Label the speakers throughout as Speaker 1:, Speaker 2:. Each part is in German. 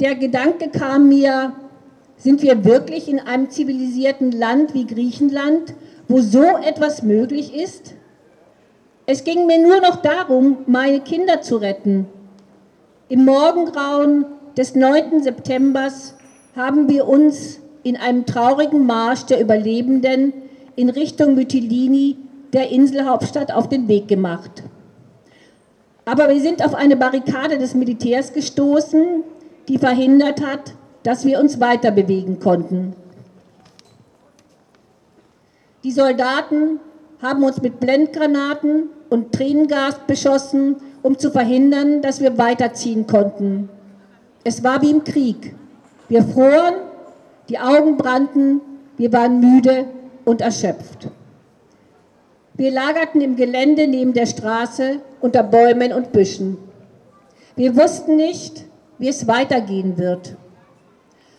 Speaker 1: Der Gedanke kam mir, sind wir wirklich in einem zivilisierten Land wie Griechenland, wo so etwas möglich ist? Es ging mir nur noch darum, meine Kinder zu retten. Im Morgengrauen des 9. September haben wir uns in einem traurigen Marsch der Überlebenden in Richtung Mytilini, der Inselhauptstadt, auf den Weg gemacht. Aber wir sind auf eine Barrikade des Militärs gestoßen, die verhindert hat, dass wir uns weiter bewegen konnten. Die Soldaten haben uns mit Blendgranaten und Tränengas beschossen, um zu verhindern, dass wir weiterziehen konnten. Es war wie im Krieg. Wir froren, die Augen brannten, wir waren müde und erschöpft. Wir lagerten im Gelände neben der Straße unter Bäumen und Büschen. Wir wussten nicht, wie es weitergehen wird.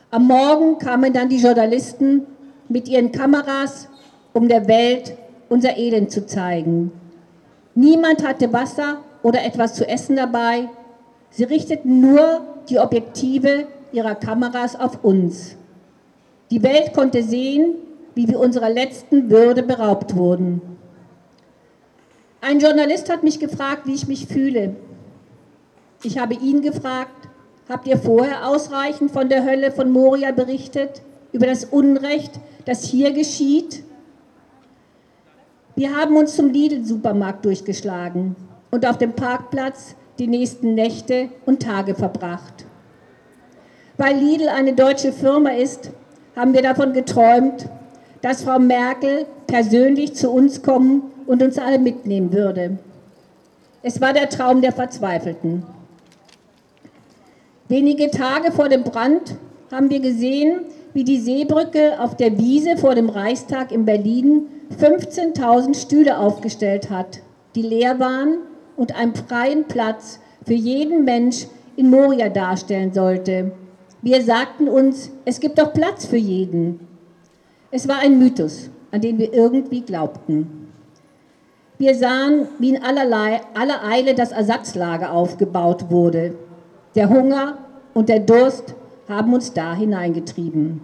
Speaker 1: Am Morgen kamen dann die Journalisten mit ihren Kameras, um der Welt unser Elend zu zeigen. Niemand hatte Wasser oder etwas zu essen dabei. Sie richteten nur die Objektive ihrer Kameras auf uns. Die Welt konnte sehen, wie wir unserer letzten Würde beraubt wurden. Ein Journalist hat mich gefragt, wie ich mich fühle. Ich habe ihn gefragt, habt ihr vorher ausreichend von der Hölle von Moria berichtet, über das Unrecht, das hier geschieht? Wir haben uns zum Lidl-Supermarkt durchgeschlagen und auf dem Parkplatz die nächsten Nächte und Tage verbracht. Weil Lidl eine deutsche Firma ist, haben wir davon geträumt, dass Frau Merkel persönlich zu uns kommen und uns alle mitnehmen würde. Es war der Traum der Verzweifelten. Wenige Tage vor dem Brand haben wir gesehen, wie die Seebrücke auf der Wiese vor dem Reichstag in Berlin 15.000 Stühle aufgestellt hat, die leer waren und einen freien Platz für jeden Mensch in Moria darstellen sollte. Wir sagten uns, es gibt doch Platz für jeden. Es war ein Mythos, an den wir irgendwie glaubten. Wir sahen, wie in allerlei, aller Eile das Ersatzlager aufgebaut wurde. Der Hunger und der Durst haben uns da hineingetrieben.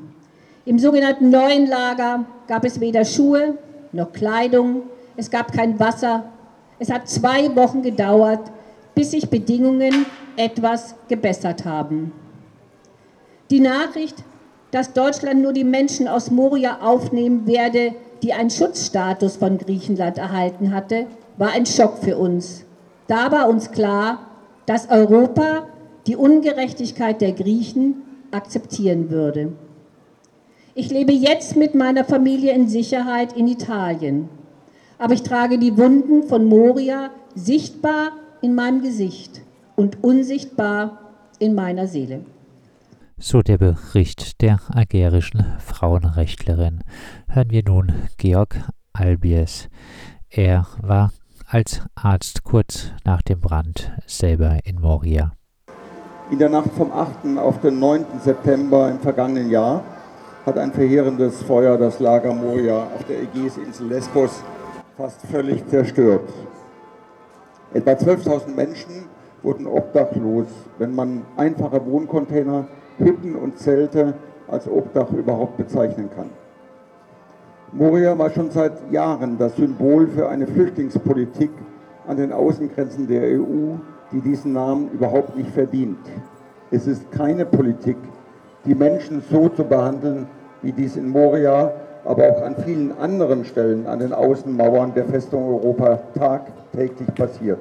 Speaker 1: Im sogenannten neuen Lager gab es weder Schuhe noch Kleidung, es gab kein Wasser. Es hat zwei Wochen gedauert, bis sich Bedingungen etwas gebessert haben. Die Nachricht, dass Deutschland nur die Menschen aus Moria aufnehmen werde, die einen Schutzstatus von Griechenland erhalten hatte, war ein Schock für uns. Da war uns klar, dass Europa die Ungerechtigkeit der Griechen akzeptieren würde. Ich lebe jetzt mit meiner Familie in Sicherheit in Italien, aber ich trage die Wunden von Moria sichtbar in meinem Gesicht und unsichtbar in meiner Seele.
Speaker 2: So der Bericht der algerischen Frauenrechtlerin. Hören wir nun Georg Albiers. Er war als Arzt kurz nach dem Brand selber in Moria.
Speaker 3: In der Nacht vom 8. auf den 9. September im vergangenen Jahr hat ein verheerendes Feuer das Lager Moria auf der Ägäisinsel Lesbos fast völlig zerstört. Etwa 12.000 Menschen wurden obdachlos, wenn man einfache Wohncontainer Hütten und Zelte als Obdach überhaupt bezeichnen kann. Moria war schon seit Jahren das Symbol für eine Flüchtlingspolitik an den Außengrenzen der EU, die diesen Namen überhaupt nicht verdient. Es ist keine Politik, die Menschen so zu behandeln, wie dies in Moria, aber auch an vielen anderen Stellen an den Außenmauern der Festung Europa tagtäglich passiert.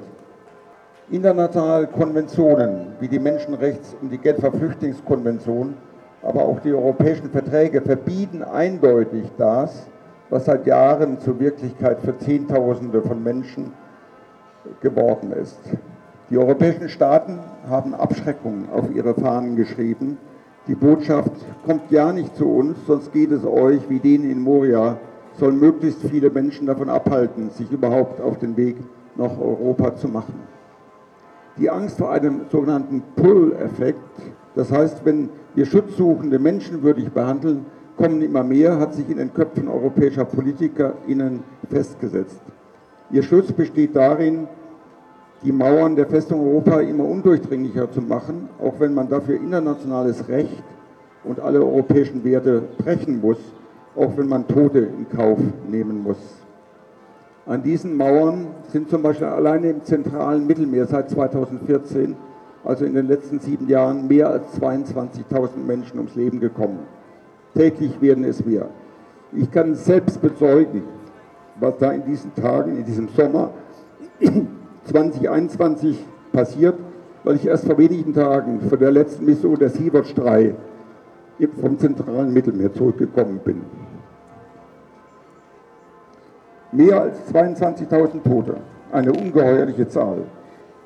Speaker 3: Internationale Konventionen wie die Menschenrechts- und die Genfer Flüchtlingskonvention, aber auch die europäischen Verträge verbieten eindeutig das, was seit Jahren zur Wirklichkeit für Zehntausende von Menschen geworden ist. Die europäischen Staaten haben Abschreckung auf ihre Fahnen geschrieben. Die Botschaft kommt ja nicht zu uns, sonst geht es euch wie denen in Moria, sollen möglichst viele Menschen davon abhalten, sich überhaupt auf den Weg nach Europa zu machen die Angst vor einem sogenannten Pull-Effekt. Das heißt, wenn wir Schutzsuchende menschenwürdig behandeln, kommen immer mehr, hat sich in den Köpfen europäischer PolitikerInnen festgesetzt. Ihr Schluss besteht darin, die Mauern der Festung Europa immer undurchdringlicher zu machen, auch wenn man dafür internationales Recht und alle europäischen Werte brechen muss, auch wenn man Tote in Kauf nehmen muss. An diesen Mauern sind zum Beispiel alleine im zentralen Mittelmeer seit 2014, also in den letzten sieben Jahren, mehr als 22.000 Menschen ums Leben gekommen. Täglich werden es mehr. Ich kann selbst bezeugen, was da in diesen Tagen, in diesem Sommer 2021 passiert, weil ich erst vor wenigen Tagen von der letzten Mission der Sea-Watch 3 vom zentralen Mittelmeer zurückgekommen bin. Mehr als 22.000 Tote, eine ungeheuerliche Zahl,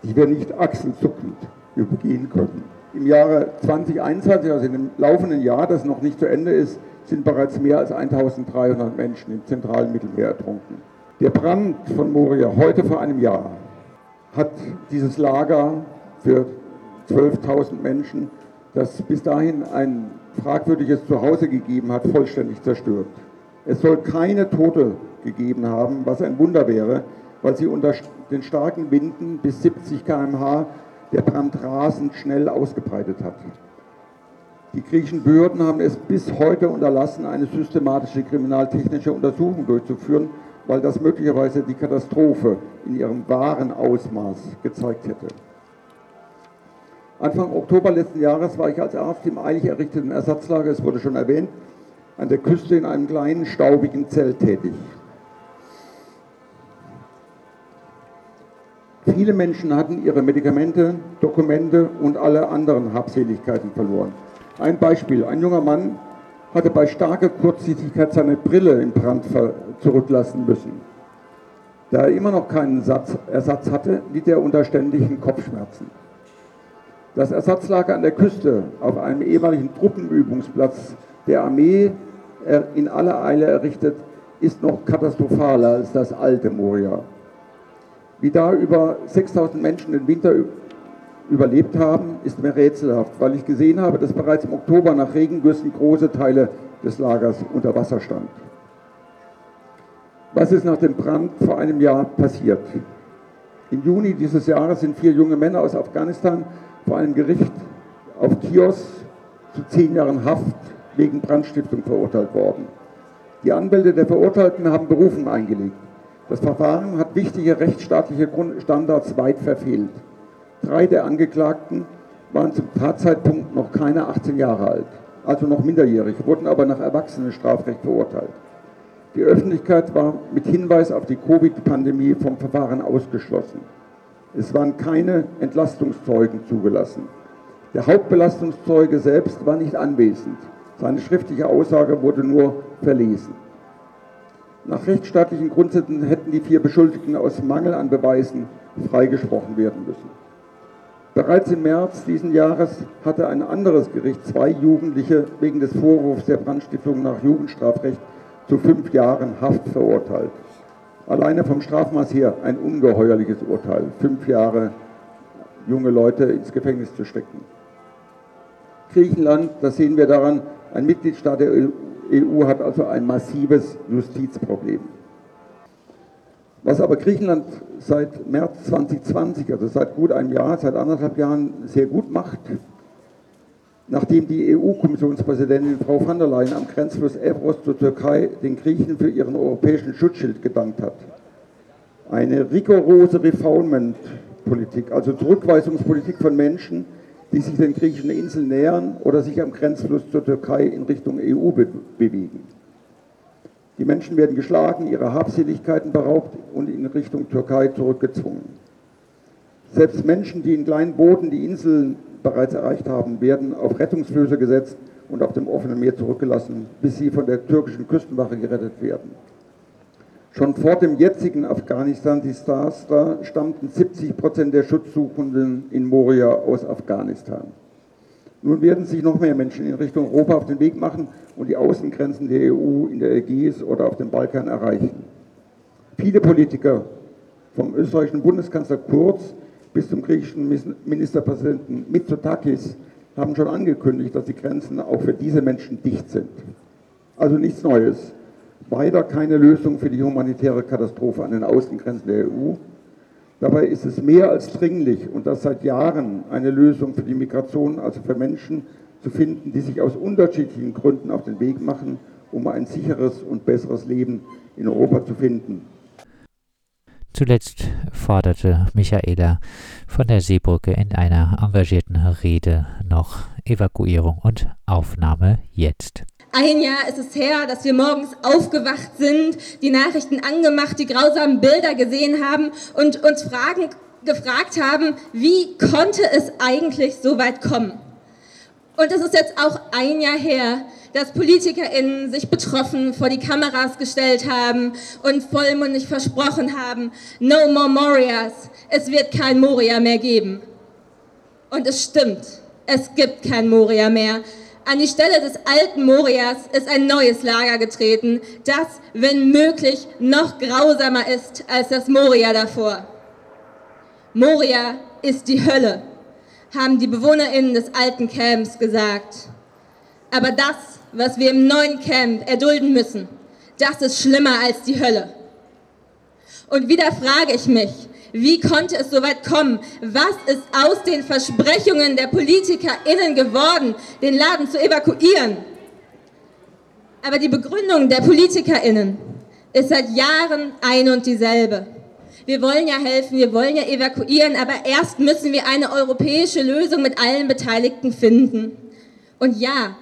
Speaker 3: die wir nicht achselzuckend übergehen können. Im Jahre 2021, also dem laufenden Jahr, das noch nicht zu Ende ist, sind bereits mehr als 1300 Menschen im zentralen Mittelmeer ertrunken. Der Brand von Moria heute vor einem Jahr hat dieses Lager für 12.000 Menschen, das bis dahin ein fragwürdiges Zuhause gegeben hat, vollständig zerstört. Es soll keine Tote gegeben haben, was ein Wunder wäre, weil sie unter den starken Winden bis 70 km/h der Brand rasend schnell ausgebreitet hat. Die griechischen Behörden haben es bis heute unterlassen, eine systematische kriminaltechnische Untersuchung durchzuführen, weil das möglicherweise die Katastrophe in ihrem wahren Ausmaß gezeigt hätte. Anfang Oktober letzten Jahres war ich als Arzt im eilig errichteten Ersatzlager, es wurde schon erwähnt, an der Küste in einem kleinen, staubigen Zelt tätig. Viele Menschen hatten ihre Medikamente, Dokumente und alle anderen Habseligkeiten verloren. Ein Beispiel, ein junger Mann hatte bei starker Kurzsichtigkeit seine Brille im Brand zurücklassen müssen. Da er immer noch keinen Satz, Ersatz hatte, litt er unter ständigen Kopfschmerzen. Das Ersatzlager an der Küste auf einem ehemaligen Truppenübungsplatz der Armee in aller Eile errichtet, ist noch katastrophaler als das alte Moria. Wie da über 6000 Menschen den Winter überlebt haben, ist mir rätselhaft, weil ich gesehen habe, dass bereits im Oktober nach Regengüssen große Teile des Lagers unter Wasser stand. Was ist nach dem Brand vor einem Jahr passiert? Im Juni dieses Jahres sind vier junge Männer aus Afghanistan vor einem Gericht auf Kios zu zehn Jahren Haft wegen Brandstiftung verurteilt worden. Die Anwälte der Verurteilten haben Berufung eingelegt. Das Verfahren hat wichtige rechtsstaatliche Standards weit verfehlt. Drei der Angeklagten waren zum Tatzeitpunkt noch keine 18 Jahre alt, also noch minderjährig, wurden aber nach Erwachsenenstrafrecht verurteilt. Die Öffentlichkeit war mit Hinweis auf die Covid-Pandemie vom Verfahren ausgeschlossen. Es waren keine Entlastungszeugen zugelassen. Der Hauptbelastungszeuge selbst war nicht anwesend. Seine schriftliche Aussage wurde nur verlesen. Nach rechtsstaatlichen Grundsätzen hätten die vier Beschuldigten aus Mangel an Beweisen freigesprochen werden müssen. Bereits im März diesen Jahres hatte ein anderes Gericht zwei Jugendliche wegen des Vorwurfs der Brandstiftung nach Jugendstrafrecht zu fünf Jahren Haft verurteilt. Alleine vom Strafmaß her ein ungeheuerliches Urteil, fünf Jahre junge Leute ins Gefängnis zu stecken. Griechenland, das sehen wir daran, ein Mitgliedstaat der EU hat also ein massives Justizproblem. Was aber Griechenland seit März 2020, also seit gut einem Jahr, seit anderthalb Jahren sehr gut macht, nachdem die EU-Kommissionspräsidentin Frau von der Leyen am Grenzfluss Evros zur Türkei den Griechen für ihren europäischen Schutzschild gedankt hat. Eine rigorose Refoulement-Politik, also Zurückweisungspolitik von Menschen, die sich den griechischen Inseln nähern oder sich am Grenzfluss zur Türkei in Richtung EU be bewegen. Die Menschen werden geschlagen, ihrer Habseligkeiten beraubt und in Richtung Türkei zurückgezwungen. Selbst Menschen, die in kleinen Booten die Inseln bereits erreicht haben, werden auf Rettungsflöße gesetzt und auf dem offenen Meer zurückgelassen, bis sie von der türkischen Küstenwache gerettet werden. Schon vor dem jetzigen Afghanistan-Desaster stammten 70 Prozent der Schutzsuchenden in Moria aus Afghanistan. Nun werden sich noch mehr Menschen in Richtung Europa auf den Weg machen und die Außengrenzen der EU in der Ägäis oder auf dem Balkan erreichen. Viele Politiker, vom österreichischen Bundeskanzler Kurz bis zum griechischen Ministerpräsidenten Mitsotakis, haben schon angekündigt, dass die Grenzen auch für diese Menschen dicht sind. Also nichts Neues. Weiter keine Lösung für die humanitäre Katastrophe an den Außengrenzen der EU. Dabei ist es mehr als dringlich und das seit Jahren eine Lösung für die Migration, also für Menschen zu finden, die sich aus unterschiedlichen Gründen auf den Weg machen, um ein sicheres und besseres Leben in Europa zu finden.
Speaker 2: Zuletzt forderte Michaela von der Seebrücke in einer engagierten Rede noch Evakuierung und Aufnahme jetzt.
Speaker 4: Ein Jahr ist es her, dass wir morgens aufgewacht sind, die Nachrichten angemacht, die grausamen Bilder gesehen haben und uns Fragen gefragt haben, wie konnte es eigentlich so weit kommen? Und es ist jetzt auch ein Jahr her, dass PolitikerInnen sich betroffen vor die Kameras gestellt haben und vollmundig versprochen haben, no more Morias, es wird kein Moria mehr geben. Und es stimmt, es gibt kein Moria mehr. An die Stelle des alten Morias ist ein neues Lager getreten, das, wenn möglich, noch grausamer ist als das Moria davor. Moria ist die Hölle, haben die BewohnerInnen des alten Camps gesagt. Aber das, was wir im neuen Camp erdulden müssen, das ist schlimmer als die Hölle. Und wieder frage ich mich, wie konnte es so weit kommen? Was ist aus den Versprechungen der PolitikerInnen geworden, den Laden zu evakuieren? Aber die Begründung der PolitikerInnen ist seit Jahren ein und dieselbe. Wir wollen ja helfen, wir wollen ja evakuieren, aber erst müssen wir eine europäische Lösung mit allen Beteiligten finden. Und ja,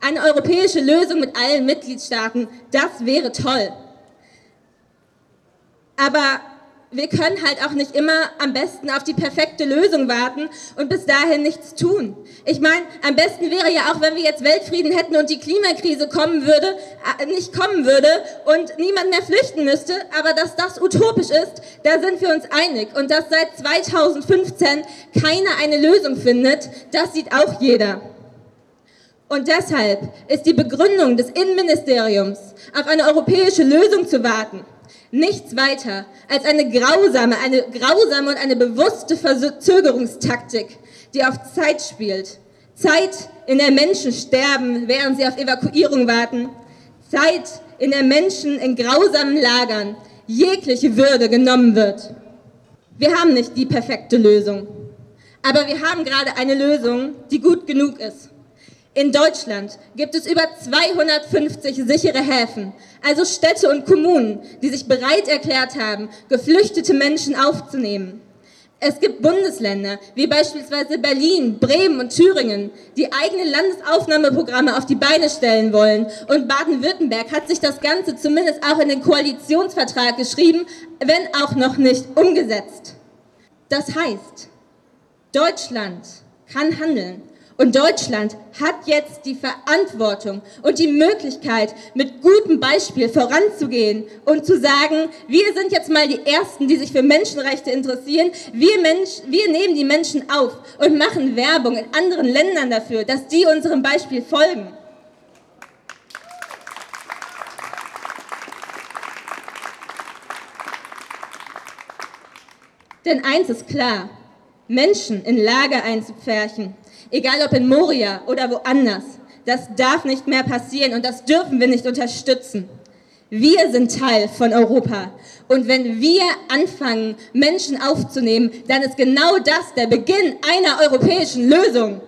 Speaker 4: eine europäische Lösung mit allen Mitgliedstaaten, das wäre toll. Aber wir können halt auch nicht immer am besten auf die perfekte Lösung warten und bis dahin nichts tun. Ich meine, am besten wäre ja auch, wenn wir jetzt Weltfrieden hätten und die Klimakrise kommen würde, äh, nicht kommen würde und niemand mehr flüchten müsste. Aber dass das utopisch ist, da sind wir uns einig. Und dass seit 2015 keiner eine Lösung findet, das sieht auch jeder. Und deshalb ist die Begründung des Innenministeriums, auf eine europäische Lösung zu warten, nichts weiter als eine grausame, eine grausame und eine bewusste Verzögerungstaktik, die auf Zeit spielt. Zeit, in der Menschen sterben, während sie auf Evakuierung warten. Zeit, in der Menschen in grausamen Lagern jegliche Würde genommen wird. Wir haben nicht die perfekte Lösung, aber wir haben gerade eine Lösung, die gut genug ist. In Deutschland gibt es über 250 sichere Häfen, also Städte und Kommunen, die sich bereit erklärt haben, geflüchtete Menschen aufzunehmen. Es gibt Bundesländer, wie beispielsweise Berlin, Bremen und Thüringen, die eigene Landesaufnahmeprogramme auf die Beine stellen wollen. Und Baden-Württemberg hat sich das Ganze zumindest auch in den Koalitionsvertrag geschrieben, wenn auch noch nicht umgesetzt. Das heißt, Deutschland kann handeln. Und Deutschland hat jetzt die Verantwortung und die Möglichkeit, mit gutem Beispiel voranzugehen und zu sagen, wir sind jetzt mal die Ersten, die sich für Menschenrechte interessieren. Wir, Mensch, wir nehmen die Menschen auf und machen Werbung in anderen Ländern dafür, dass die unserem Beispiel folgen. Denn eins ist klar, Menschen in Lager einzupferchen, egal ob in Moria oder woanders. Das darf nicht mehr passieren und das dürfen wir nicht unterstützen. Wir sind Teil von Europa. Und wenn wir anfangen, Menschen aufzunehmen, dann ist genau das der Beginn einer europäischen Lösung.